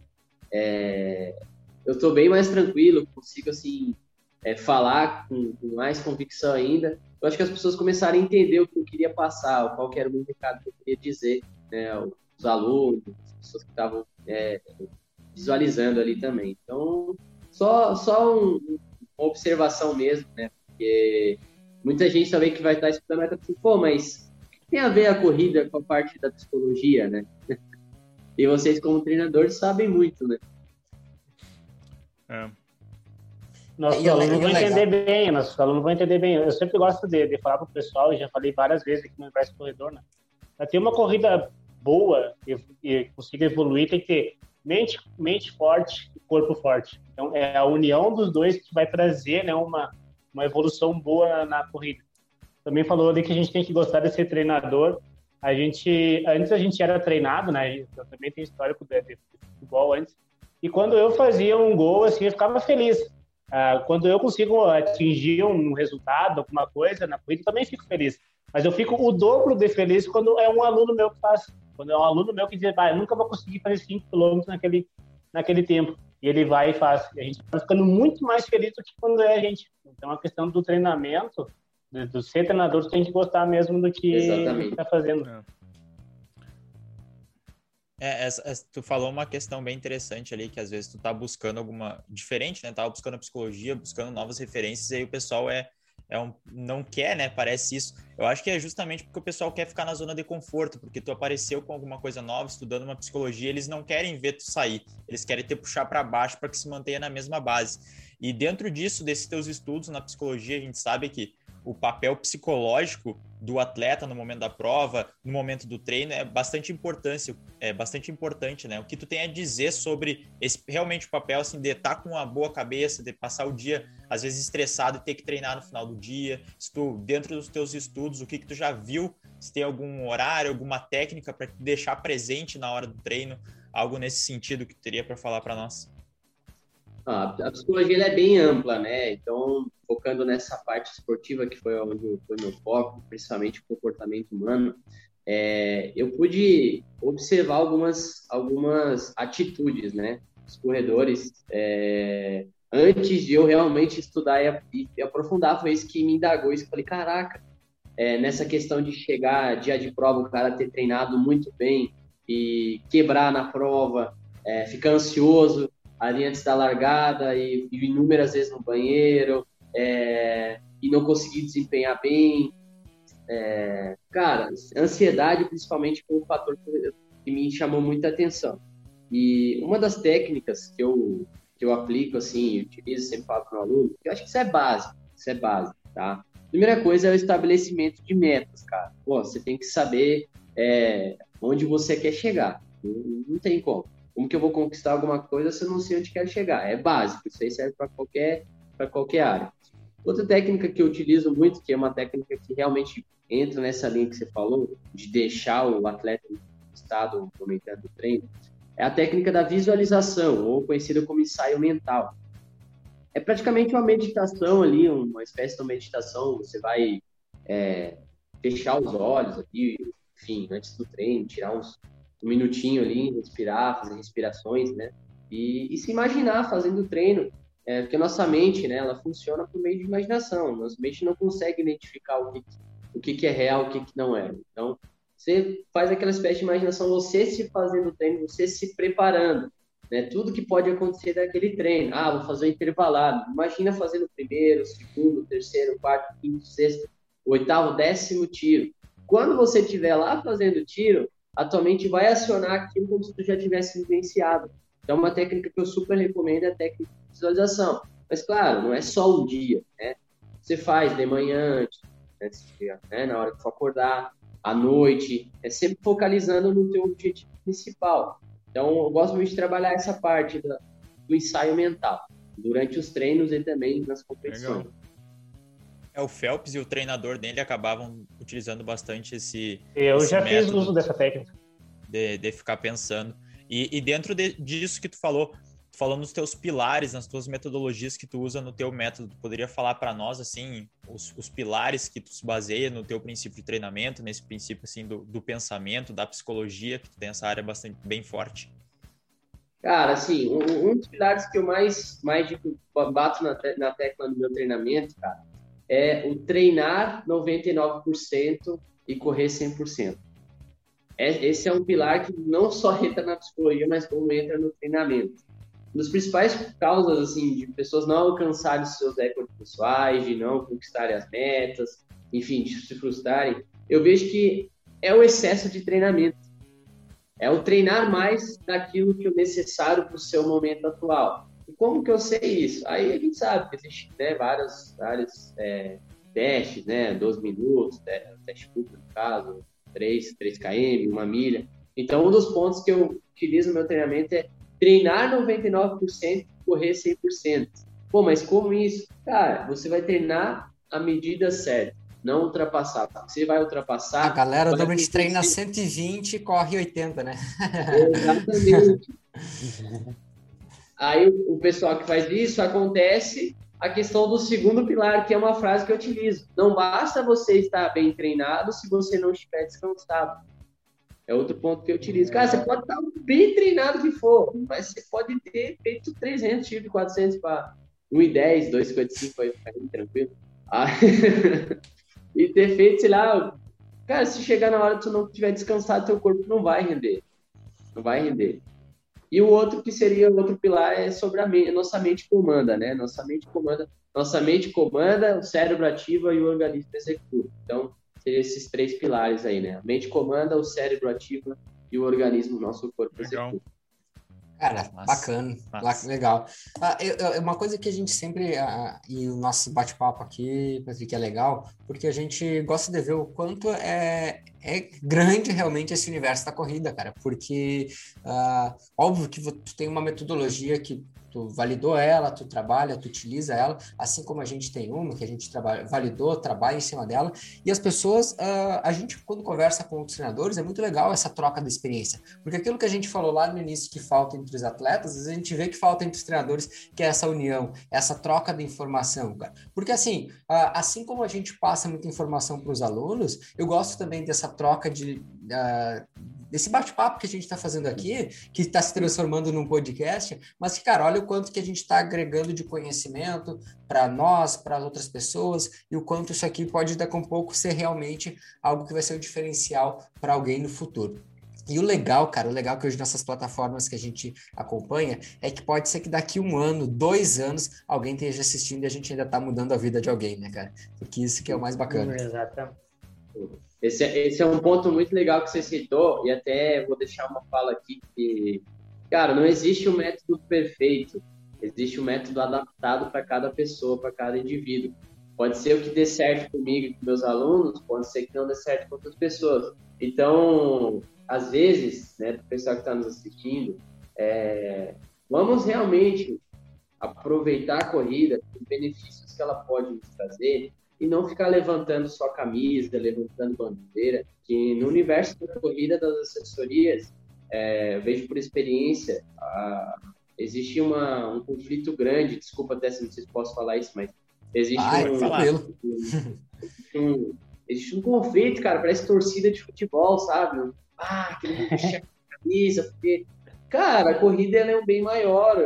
é, eu estou bem mais tranquilo, consigo assim é, falar com, com, mais convicção ainda. Eu acho que as pessoas começaram a entender o que eu queria passar, qual que era o recado que eu queria dizer, né, os alunos, as pessoas que estavam é, visualizando ali também. Então, só, só um, uma observação mesmo, né, porque muita gente também que vai estar escutando vai estar assim, pô, mas tem a ver a corrida com a parte da psicologia, né? E vocês, como treinadores, sabem muito, né? É. Nossos e alunos vão entender bem, nossos alunos vão entender bem. Eu sempre gosto de, de falar para o pessoal, já falei várias vezes aqui no Universo Corredor, né? Para ter uma corrida boa e, e consiga evoluir, tem que ter mente, mente forte e corpo forte. Então, é a união dos dois que vai trazer né, uma, uma evolução boa na, na corrida. Também falou ali que a gente tem que gostar de ser treinador a gente, antes a gente era treinado, né? Eu também tenho histórico de, de futebol antes. E quando eu fazia um gol, assim, eu ficava feliz. Ah, quando eu consigo atingir um resultado, alguma coisa na corrida, também fico feliz. Mas eu fico o dobro de feliz quando é um aluno meu que faz. Quando é um aluno meu que diz, ah, eu nunca vou conseguir fazer 5 km naquele, naquele tempo. E ele vai e faz. E a gente está ficando muito mais feliz do que quando é a gente. Então, a questão do treinamento do ser treinador, tu tem que gostar mesmo do que está fazendo. É. é, essa, tu falou uma questão bem interessante ali, que às vezes tu tá buscando alguma diferente, né? Tava buscando a psicologia, buscando novas referências, e aí o pessoal é, é um, não quer, né? Parece isso. Eu acho que é justamente porque o pessoal quer ficar na zona de conforto, porque tu apareceu com alguma coisa nova, estudando uma psicologia, eles não querem ver tu sair, eles querem te puxar para baixo para que se mantenha na mesma base. E dentro disso, desses teus estudos na psicologia, a gente sabe que o papel psicológico do atleta no momento da prova, no momento do treino, é bastante importância, é bastante importante, né? O que tu tem a dizer sobre esse realmente o papel assim, de estar com uma boa cabeça, de passar o dia, às vezes, estressado e ter que treinar no final do dia, se tu, dentro dos teus estudos, o que, que tu já viu, se tem algum horário, alguma técnica para te deixar presente na hora do treino, algo nesse sentido que tu teria para falar para nós? A psicologia é bem ampla, né? Então, focando nessa parte esportiva, que foi onde foi meu foco, principalmente o comportamento humano, é, eu pude observar algumas, algumas atitudes, né? Os corredores, é, antes de eu realmente estudar e, e, aprofundar, foi isso que me indagou. Isso falei, caraca, é, nessa questão de chegar dia de prova, o cara ter treinado muito bem e quebrar na prova, é, ficar ansioso ali antes da largada e, e inúmeras vezes no banheiro é, e não conseguir desempenhar bem. É, cara, ansiedade principalmente foi um fator que me chamou muita atenção. E uma das técnicas que eu, que eu aplico, assim, utilizo, sempre falo para o aluno, que eu acho que isso é básico, isso é básico, tá? Primeira coisa é o estabelecimento de metas, cara. Pô, você tem que saber é, onde você quer chegar. Não, não tem como. Como que eu vou conquistar alguma coisa se eu não sei onde quero chegar? É básico, isso aí serve para qualquer, qualquer área. Outra técnica que eu utilizo muito, que é uma técnica que realmente entra nessa linha que você falou, de deixar o atleta em estado momentâneo do treino, é a técnica da visualização, ou conhecida como ensaio mental. É praticamente uma meditação ali, uma espécie de meditação. Você vai é, fechar os olhos aqui, enfim, antes do treino, tirar uns, um minutinho ali, respirar, fazer respirações, né? E, e se imaginar fazendo treino, é, porque a nossa mente, né, ela funciona por meio de imaginação. Nossa mente não consegue identificar o que, o que, que é real, o que, que não é. Então, você faz aquela espécie de imaginação, você se fazendo treino, você se preparando, né? Tudo que pode acontecer daquele treino. Ah, vou fazer um intervalado. Imagina fazendo primeiro, segundo, terceiro, quarto, quinto, sexto, oitavo, décimo tiro. Quando você estiver lá fazendo tiro, a tua mente vai acionar aquilo como se tu já tivesse vivenciado. Então, uma técnica que eu super recomendo é a técnica de visualização. Mas, claro, não é só um dia, né? Você faz de manhã, antes, né? na hora que for acordar, à noite, é sempre focalizando no teu objetivo principal. Então, eu gosto muito de trabalhar essa parte do, do ensaio mental, durante os treinos e também nas competições. Legal. É, o Phelps e o treinador dele acabavam utilizando bastante esse. Eu esse já fiz uso dessa técnica. De, de ficar pensando. E, e dentro de, disso que tu falou, falando nos teus pilares, nas tuas metodologias que tu usa no teu método, tu poderia falar para nós, assim, os, os, pilares que tu se baseia no teu princípio de treinamento, nesse princípio, assim, do, do pensamento, da psicologia, que tu tem essa área bastante, bem forte? Cara, assim, um, um dos pilares que eu mais, mais bato na, te, na tecla do meu treinamento, cara, é o treinar 99% e correr 100%. É, esse é um pilar que não só entra na psicologia, mas como entra no treinamento. Uma das principais causas assim de pessoas não alcançarem seus recordes pessoais, de não conquistarem as metas, enfim, de se frustrarem, eu vejo que é o excesso de treinamento. É o treinar mais daquilo que é necessário para o seu momento atual. E como que eu sei isso? Aí a gente sabe que existe né, vários, vários é, testes, né? 12 minutos, teste curto no caso, 3, 3 km, uma milha. Então, um dos pontos que eu utilizo no meu treinamento é treinar 99% e correr 100%. Pô, mas como isso? Cara, você vai treinar a medida certa, não ultrapassar. Você vai ultrapassar. A galera normalmente treina 120 e corre 80, né? Exatamente. Aí o pessoal que faz isso acontece a questão do segundo pilar, que é uma frase que eu utilizo. Não basta você estar bem treinado se você não estiver descansado. É outro ponto que eu utilizo. Cara, você pode estar bem treinado que for, mas você pode ter feito 300 tiros de 400 para 1,10, 2,55 aí, ficar tranquilo. Ah, e ter feito, sei lá, cara, se chegar na hora que tu não tiver descansado, teu corpo não vai render. Não vai render. E o outro que seria o outro pilar é sobre a, mente, nossa mente comanda, né? Nossa mente comanda, nossa mente comanda, o cérebro ativa e o organismo executa. Então, seriam esses três pilares aí, né? A mente comanda, o cérebro ativa e o organismo, nosso corpo Legal. executa. Cara, Nossa. bacana, Nossa. legal. Ah, eu, eu, uma coisa que a gente sempre, ah, e o nosso bate-papo aqui, que é legal, porque a gente gosta de ver o quanto é, é grande realmente esse universo da corrida, cara, porque ah, óbvio que tu tem uma metodologia que tu validou ela, tu trabalha, tu utiliza ela, assim como a gente tem uma que a gente trabalha, validou, trabalha em cima dela. E as pessoas, uh, a gente quando conversa com os treinadores, é muito legal essa troca de experiência, porque aquilo que a gente falou lá no início que falta entre os atletas, às vezes a gente vê que falta entre os treinadores, que é essa união, essa troca de informação, cara. Porque assim, uh, assim como a gente passa muita informação para os alunos, eu gosto também dessa troca de uh, desse bate-papo que a gente está fazendo aqui, que está se transformando num podcast, mas que, cara, olha o quanto que a gente está agregando de conhecimento para nós, para outras pessoas, e o quanto isso aqui pode daqui a um pouco ser realmente algo que vai ser um diferencial para alguém no futuro. E o legal, cara, o legal que hoje nessas plataformas que a gente acompanha é que pode ser que daqui um ano, dois anos, alguém esteja assistindo e a gente ainda está mudando a vida de alguém, né, cara? Porque isso que é o mais bacana. Exatamente. Esse, é, esse é um ponto muito legal que você citou, e até vou deixar uma fala aqui que, cara, não existe um método perfeito, existe um método adaptado para cada pessoa, para cada indivíduo. Pode ser o que dê certo comigo e com meus alunos, pode ser que não dê certo com outras pessoas. Então, às vezes, né, o pessoal que está nos assistindo, é, vamos realmente aproveitar a corrida, os benefícios que ela pode nos trazer, e não ficar levantando só camisa, levantando bandeira, que no universo da corrida das assessorias, é, vejo por experiência, a, existe uma, um conflito grande, desculpa até se não sei se posso falar isso, mas existe Ai, um, um, um, existe um conflito, cara, parece torcida de futebol, sabe? Ah, aquele camisa, porque, cara, a corrida ela é um bem maior.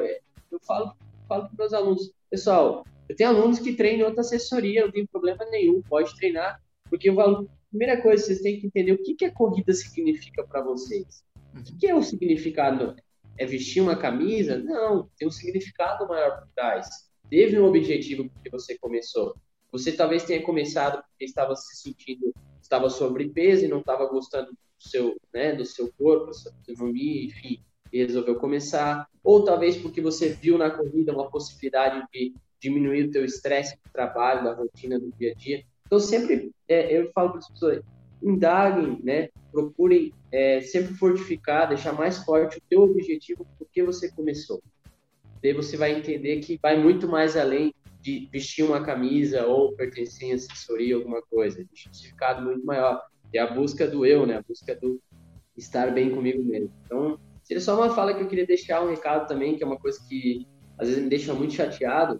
Eu falo, falo para meus alunos, pessoal, eu tenho alunos que treinam outra assessoria, não tem problema nenhum, pode treinar, porque eu falo, primeira coisa, vocês têm que entender o que, que a corrida significa para vocês. O que, que é o significado? É vestir uma camisa? Não, tem um significado maior por trás. Teve um objetivo que você começou. Você talvez tenha começado porque estava se sentindo, estava sobrepeso e não estava gostando do seu, né, do seu corpo, da sua fisionomia, enfim, e resolveu começar. Ou talvez porque você viu na corrida uma possibilidade de diminuir o teu estresse do trabalho, da rotina do dia a dia. Então, sempre, é, eu falo para as pessoas, indaguem, né? procurem é, sempre fortificar, deixar mais forte o teu objetivo, porque você começou. Daí você vai entender que vai muito mais além de vestir uma camisa ou pertencer em assessoria, alguma coisa. Tem significado muito maior. É a busca do eu, né? A busca do estar bem comigo mesmo. Então, seria só uma fala que eu queria deixar um recado também, que é uma coisa que às vezes me deixa muito chateado,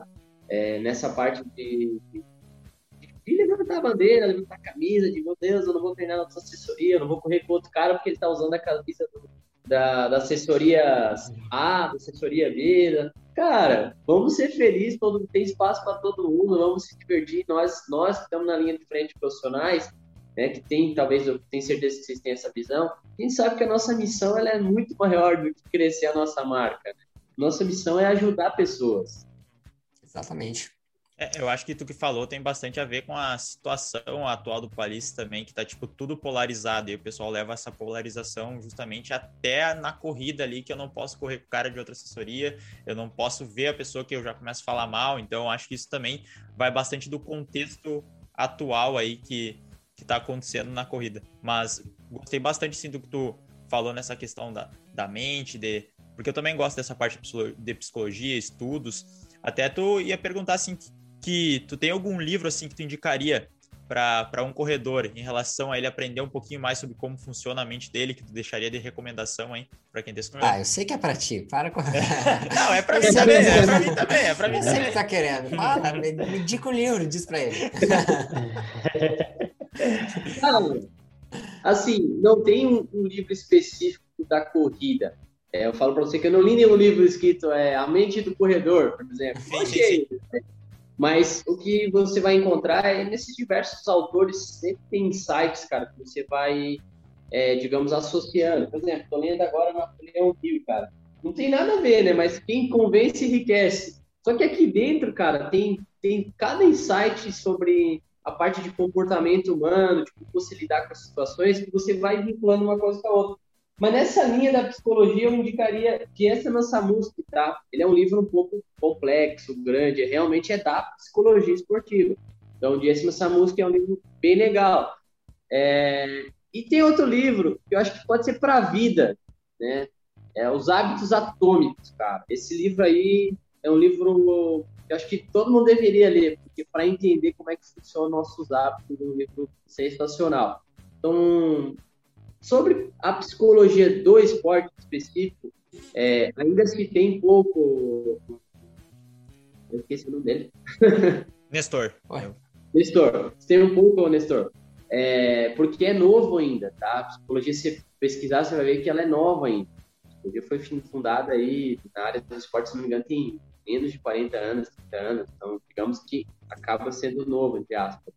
é, nessa parte de, de, levantar a bandeira, levantar a camisa, de meu Deus, eu não vou treinar na sua assessoria, eu não vou correr com outro cara porque ele está usando a camisa do, da, da assessoria A, da assessoria B. Da... Cara, vamos ser felizes, todo, tem espaço para todo mundo, vamos se divertir. Nós, nós que estamos na linha de frente profissionais, né, que tem, talvez eu tenho certeza que vocês têm essa visão, a gente sabe que a nossa missão ela é muito maior do que crescer a nossa marca. Né? Nossa missão é ajudar pessoas. Exatamente. É, eu acho que tu que falou tem bastante a ver com a situação atual do país também, que tá, tipo, tudo polarizado, e o pessoal leva essa polarização justamente até na corrida ali, que eu não posso correr com o cara de outra assessoria, eu não posso ver a pessoa que eu já começo a falar mal, então acho que isso também vai bastante do contexto atual aí que, que tá acontecendo na corrida. Mas gostei bastante, sim, do que tu falou nessa questão da, da mente, de... Porque eu também gosto dessa parte de psicologia, estudos, até tu ia perguntar assim que tu tem algum livro assim que tu indicaria para um corredor em relação a ele aprender um pouquinho mais sobre como funciona a mente dele, que tu deixaria de recomendação, hein, para quem desconhece? Ah, eu sei que é para ti, para com... Não, é para mim também, é para mim também, é para mim também. que tá querendo, fala, me, me indica o livro, diz para ele. Não, assim, não tem um, um livro específico da corrida, é, eu falo para você que eu não li nenhum livro escrito é A Mente do Corredor, por exemplo. Sim, sim, sim. Mas o que você vai encontrar é nesses diversos autores sempre tem insights, cara, que você vai, é, digamos, associando. Por exemplo, tô lendo agora Napoleão Hill, cara. Não tem nada a ver, né? Mas quem convence enriquece. Só que aqui dentro, cara, tem, tem cada insight sobre a parte de comportamento humano, de como você lidar com as situações, que você vai vinculando uma coisa com a outra. Mas nessa linha da psicologia, eu indicaria que essa é nossa música, tá? Ele é um livro um pouco complexo, grande, realmente é da psicologia esportiva. Então, Essa Música é um livro bem legal. É... E tem outro livro que eu acho que pode ser para a vida, né? É Os Hábitos Atômicos, cara. Esse livro aí é um livro que eu acho que todo mundo deveria ler, porque para entender como é que funcionam nossos hábitos, é um livro sensacional. Então, sobre a psicologia do esporte específico, é, ainda se tem pouco. Eu esqueci o nome dele. Nestor. Nestor, tem um pouco, Nestor. É, porque é novo ainda, tá? A psicologia, se pesquisar, você vai ver que ela é nova ainda. A psicologia foi fundada aí na área dos esportes, se não me engano, tem menos de 40 anos, 30 anos. Então, digamos que acaba sendo novo, entre aspas.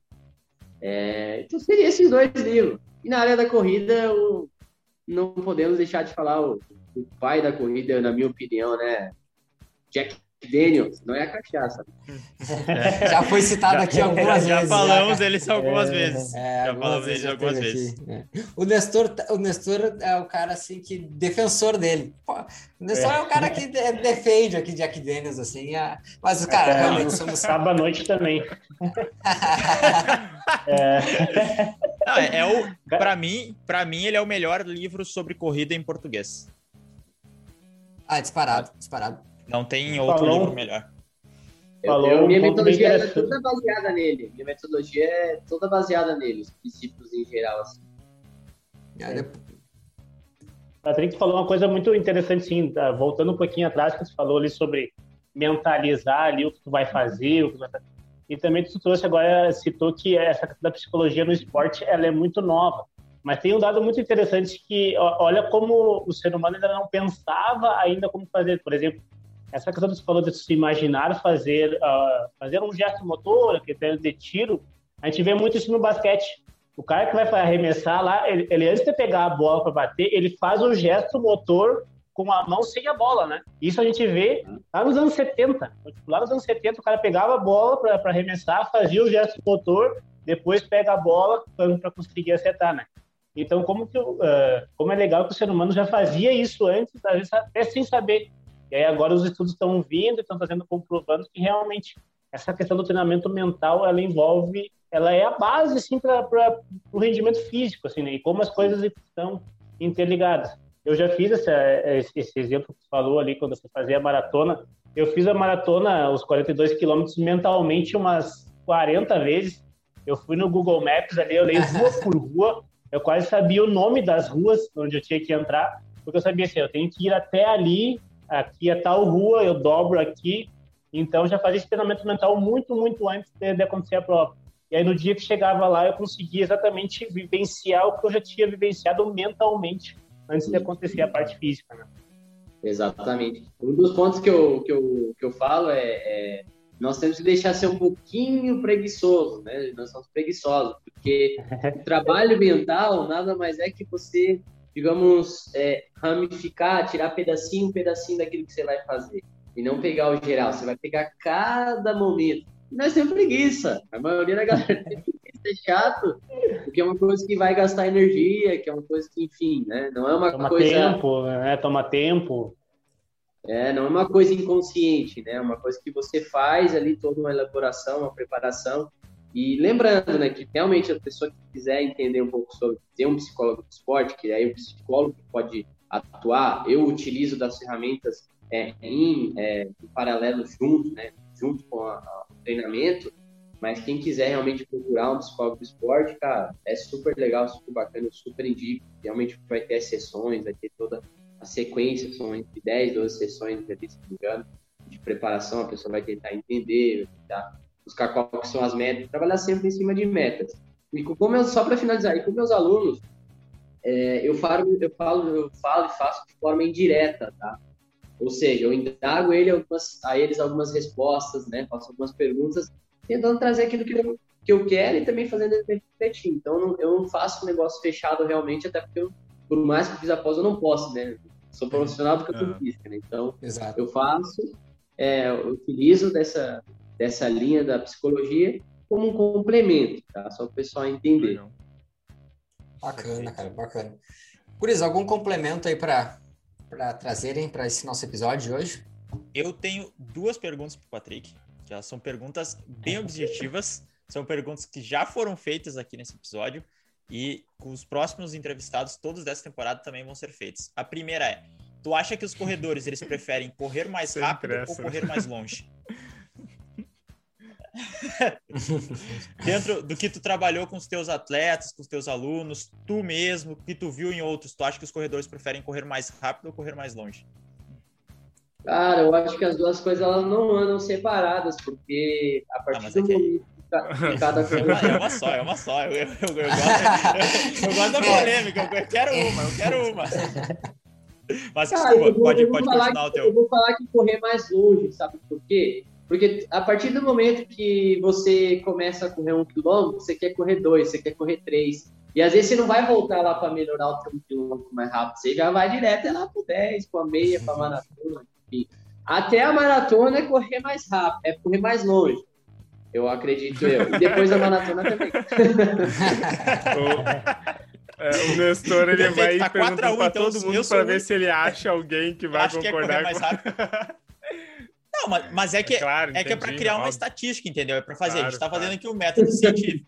É, então, seria esses dois livros. E na área da corrida, o, não podemos deixar de falar o, o pai da corrida, na minha opinião, né? Jack Daniels, não é a cachaça. já foi citado aqui algumas já vezes. Já falamos dele algumas é, vezes. É, já falamos dele algumas vezes. É. O, Nestor, o Nestor é o cara assim que defensor dele. Pô, o Nestor é. é. o cara que defende aqui Jack Daniels, assim. mas, cara, é, realmente somos. Sábado à noite também. é. Não, é, é o, para mim, para mim ele é o melhor livro sobre corrida em português. Ah, disparado, disparado. Não tem outro Falou. livro melhor. Falou eu, minha metodologia é toda baseada nele. Minha metodologia é toda baseada nele, os princípios em geral. Assim. É. Patrick falou uma coisa muito interessante, sim, tá? voltando um pouquinho atrás, que você falou ali sobre mentalizar ali o que tu vai fazer, o que tu vai fazer. E também tu trouxe agora, citou que essa da psicologia no esporte, ela é muito nova. Mas tem um dado muito interessante que olha como o ser humano ainda não pensava ainda como fazer. Por exemplo, essa questão que você falou de se imaginar fazer, uh, fazer um gesto motor, que é de tiro, a gente vê muito isso no basquete. O cara que vai arremessar lá, ele, ele antes de pegar a bola para bater, ele faz um gesto motor com a mão sem a bola, né? Isso a gente vê lá nos anos 70. Tipo, lá nos anos 70, o cara pegava a bola para arremessar, fazia o gesto motor, depois pega a bola para conseguir acertar, né? Então, como, que, uh, como é legal que o ser humano já fazia isso antes, às vezes até sem saber. E aí agora os estudos estão vindo, estão fazendo comprovando que realmente essa questão do treinamento mental, ela envolve, ela é a base assim para o rendimento físico, assim, né? E como as coisas estão interligadas. Eu já fiz essa, esse exemplo que você falou ali quando você fazia a maratona. Eu fiz a maratona, os 42 quilômetros, mentalmente umas 40 vezes. Eu fui no Google Maps ali, eu leio rua por rua. Eu quase sabia o nome das ruas onde eu tinha que entrar, porque eu sabia assim, eu tenho que ir até ali aqui é tal rua, eu dobro aqui. Então já fazia esse treinamento mental muito, muito antes de, de acontecer a prova. E aí no dia que chegava lá, eu conseguia exatamente vivenciar o que eu já tinha vivenciado mentalmente antes de acontecer a parte física, né? Exatamente. Um dos pontos que eu, que eu, que eu falo é, é nós temos que deixar ser um pouquinho preguiçoso, né? Nós somos preguiçosos, porque o trabalho mental nada mais é que você digamos, é, ramificar, tirar pedacinho, pedacinho daquilo que você vai fazer. E não pegar o geral. Você vai pegar cada momento. Nós temos preguiça. A maioria da galera tem preguiça. É chato, porque é uma coisa que vai gastar energia, que é uma coisa que, enfim, né? Não é uma Toma coisa. tempo, né? Toma tempo. É, não é uma coisa inconsciente, né? É uma coisa que você faz ali toda uma elaboração, uma preparação e lembrando, né, que realmente a pessoa que quiser entender um pouco sobre ter um psicólogo do esporte, que aí o psicólogo pode atuar, eu utilizo das ferramentas é, em, é, em, paralelo junto, né, junto com a, treinamento, mas quem quiser realmente procurar um psicólogo do esporte, cara, é super legal, super bacana, eu super indico, realmente vai ter as sessões, vai ter toda a sequência, são entre 10, 12 sessões, se não me engano, de preparação, a pessoa vai tentar entender, vai tentar buscar quais são as metas, trabalhar sempre em cima de metas. E como eu, só para finalizar, e com meus alunos, é, eu, falo, eu, falo, eu falo e faço de forma indireta, tá? Ou seja, eu indago ele algumas, a eles algumas respostas, né? Faço algumas perguntas, tentando trazer aquilo que eu, que eu quero e também fazendo ele refletir. Então, eu não, eu não faço um negócio fechado realmente, até porque eu, por mais que eu fiz após, eu não posso, né? Sou profissional do eu sou física, né? Então, Exato. eu faço, é, eu utilizo dessa, dessa linha da psicologia como um complemento, tá? Só para o pessoal entender. Bacana, cara, bacana. Curis, algum complemento aí para trazerem para esse nosso episódio de hoje? Eu tenho duas perguntas para o Patrick. Já são perguntas bem objetivas, são perguntas que já foram feitas aqui nesse episódio e com os próximos entrevistados, todos dessa temporada, também vão ser feitos. A primeira é: tu acha que os corredores eles preferem correr mais Sem rápido pressa, ou correr mais longe? Dentro do que tu trabalhou com os teus atletas, com os teus alunos, tu mesmo, que tu viu em outros, tu acha que os corredores preferem correr mais rápido ou correr mais longe? Cara, eu acho que as duas coisas elas não andam separadas, porque a partir mas do é que- momento que que cada É uma, é uma só, é uma só. Eu, eu- eu- eu gosto, eu gosto da polêmica, eu quero uma, eu quero uma. Mas Cara, desculpa, eu vou, pode, pode falar continuar o que, teu. Eu vou falar que correr mais longe, sabe por quê? Porque a partir do momento que você começa a correr um quilômetro, você quer correr dois, você quer correr três. E às vezes você não vai voltar lá para melhorar o teu quilômetro mais rápido, você já vai direto é lá pro 10, pra meia, pra maratona, enfim. Até a maratona é correr mais rápido, é correr mais longe. Eu acredito eu. E depois da maratona também. O, é, o Nestor ele Perfeito, vai tá 4 a 1, perguntando pra então, todo mundo pra ver se ele acha alguém que vai acho que é concordar mais rápido. Não, mas, mas é que, Claro, é que é para criar uma óbvio. estatística, entendeu? É para fazer. a gente Claro, está fazendo claro. aqui um método científico.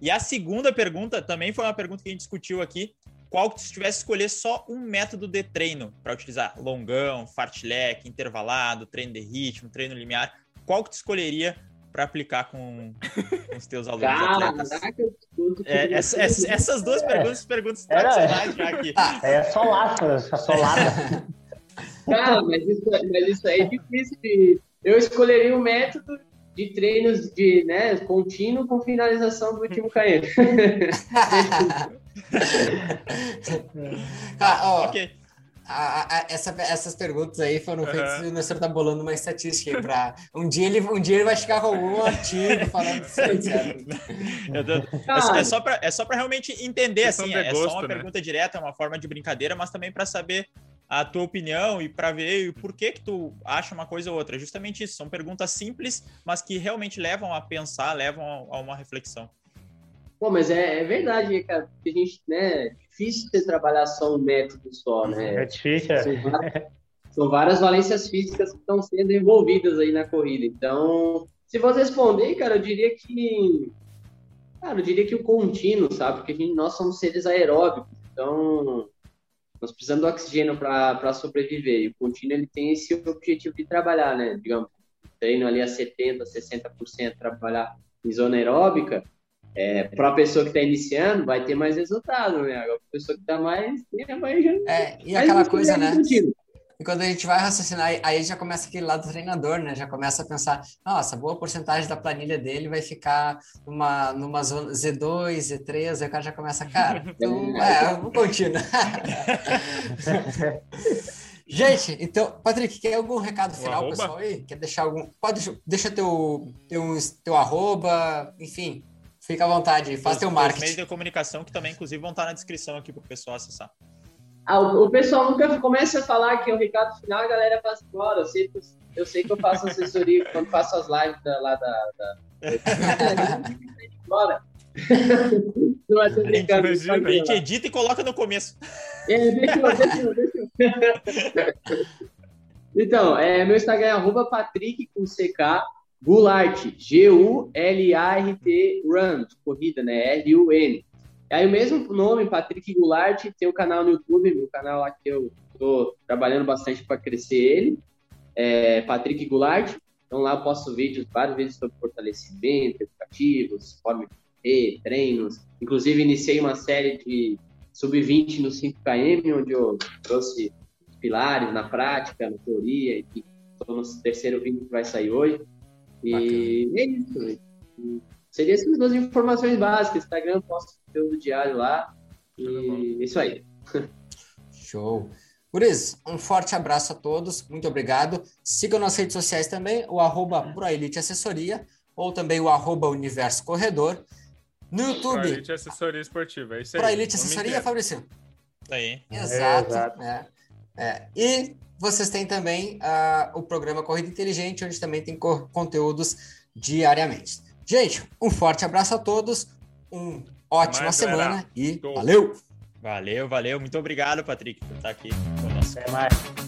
E a segunda pergunta também foi uma pergunta que a gente discutiu aqui. Qual que se tivesse que escolher só um método de treino para utilizar? Longão, fartlek, intervalado, treino de ritmo, treino limiar. Qual que tu escolheria para aplicar com, com os teus alunos atletas? Caraca, eu discuto É, essa- essa- essas duas É. perguntas, são perguntas Era- tradicionais já aqui. É só laço, só solada. Cara, mas isso, mas isso aí é difícil de. Eu escolheria um método de treinos de, né, contínuo com finalização do último KM. Ah, ó, Ok. a- a- essa- essas perguntas aí foram feitas e o Nestor tá bolando uma estatística aí pra... Um dia ele, um dia ele vai chegar com algum artigo falando disso aí, tô- É, é só para é só para realmente entender assim, é gosto, só uma né? pergunta direta, é uma forma de brincadeira, mas também para saber a tua opinião e para ver o porquê que tu acha uma coisa ou outra. É Justamente isso, são perguntas simples, mas que realmente levam a pensar, levam a, a uma reflexão. Pô, mas é, é verdade, cara, porque a gente, né, é difícil você trabalhar só um método só, É né? difícil. é. São várias, são várias valências físicas que estão sendo envolvidas aí na corrida. Então, se você responder, cara, eu diria que. Cara, eu diria que o contínuo, sabe? Porque a gente, nós somos seres aeróbicos, então nós precisamos do oxigênio para sobreviver. E o contínuo ele tem esse objetivo de trabalhar, né? Digamos, treino ali a 70%, 60% trabalhar em zona aeróbica. É, para a pessoa que está iniciando, vai ter mais resultado, né? Agora, a pessoa que está mais, tem mais É, e mas aquela coisa, é né? contínuo. E quando a gente vai raciocinar, aí- já começa aquele lado do treinador, né? Já começa a pensar, nossa, boa porcentagem da planilha dele vai ficar numa, numa zona Z2, Z3, aí o cara já começa, cara, então, é, vou continuar. Gente, então, Patrick, quer algum recado final, pessoal aí? Quer deixar algum. Pode, deixa teu, teu, teu arroba, enfim, fica à vontade, faz Os- teu os meios marketing. de comunicação que também, inclusive, vão estar na descrição aqui para o pessoal acessar. Ah, o, pessoal nunca começa a falar que é o recado final, a galera faz embora. Eu sei, que- eu sei que eu faço assessoria quando faço as lives da, lá da. da... Bora. Não vai ser brincando. A gente edita e coloca no começo. É, deixa eu, deixa eu, deixa eu. Então, é, meu Instagram é arroba Patrick com CK Gulart, G-U-L-A-R-T Run, corrida, né? R-U-N. Aí o mesmo nome, Patrick Goulart, tem o canal no YouTube, meu canal lá que eu tô trabalhando bastante para crescer ele, é Patrick Goulart. Então lá eu posto vídeos, vários vídeos sobre fortalecimento, educativos, forma de correr, treinos. Inclusive iniciei uma série de sub-20 no 5km, onde eu trouxe pilares na prática, na teoria, e estou no terceiro vídeo que vai sair hoje. E é isso. Seria essas duas informações básicas. Instagram, posto conteúdo diário lá. E isso aí. Show. Guriz, um forte abraço a todos, muito obrigado. Sigam nas redes sociais também, o arroba Proelite Assessoria, ou também o arroba Universo Corredor. No YouTube, Elite Assessoria Esportiva, é isso aí. Proelite Assessoria. Fabrício. Isso aí. Exato. exato. é. É. E vocês têm também ah, o programa Corrida Inteligente, onde também tem co- conteúdos diariamente. Gente, um forte abraço a todos, uma ótima Mais, semana galera. e Show. valeu! Valeu, valeu. Muito obrigado, Patrick, por estar aqui conosco. Até mais.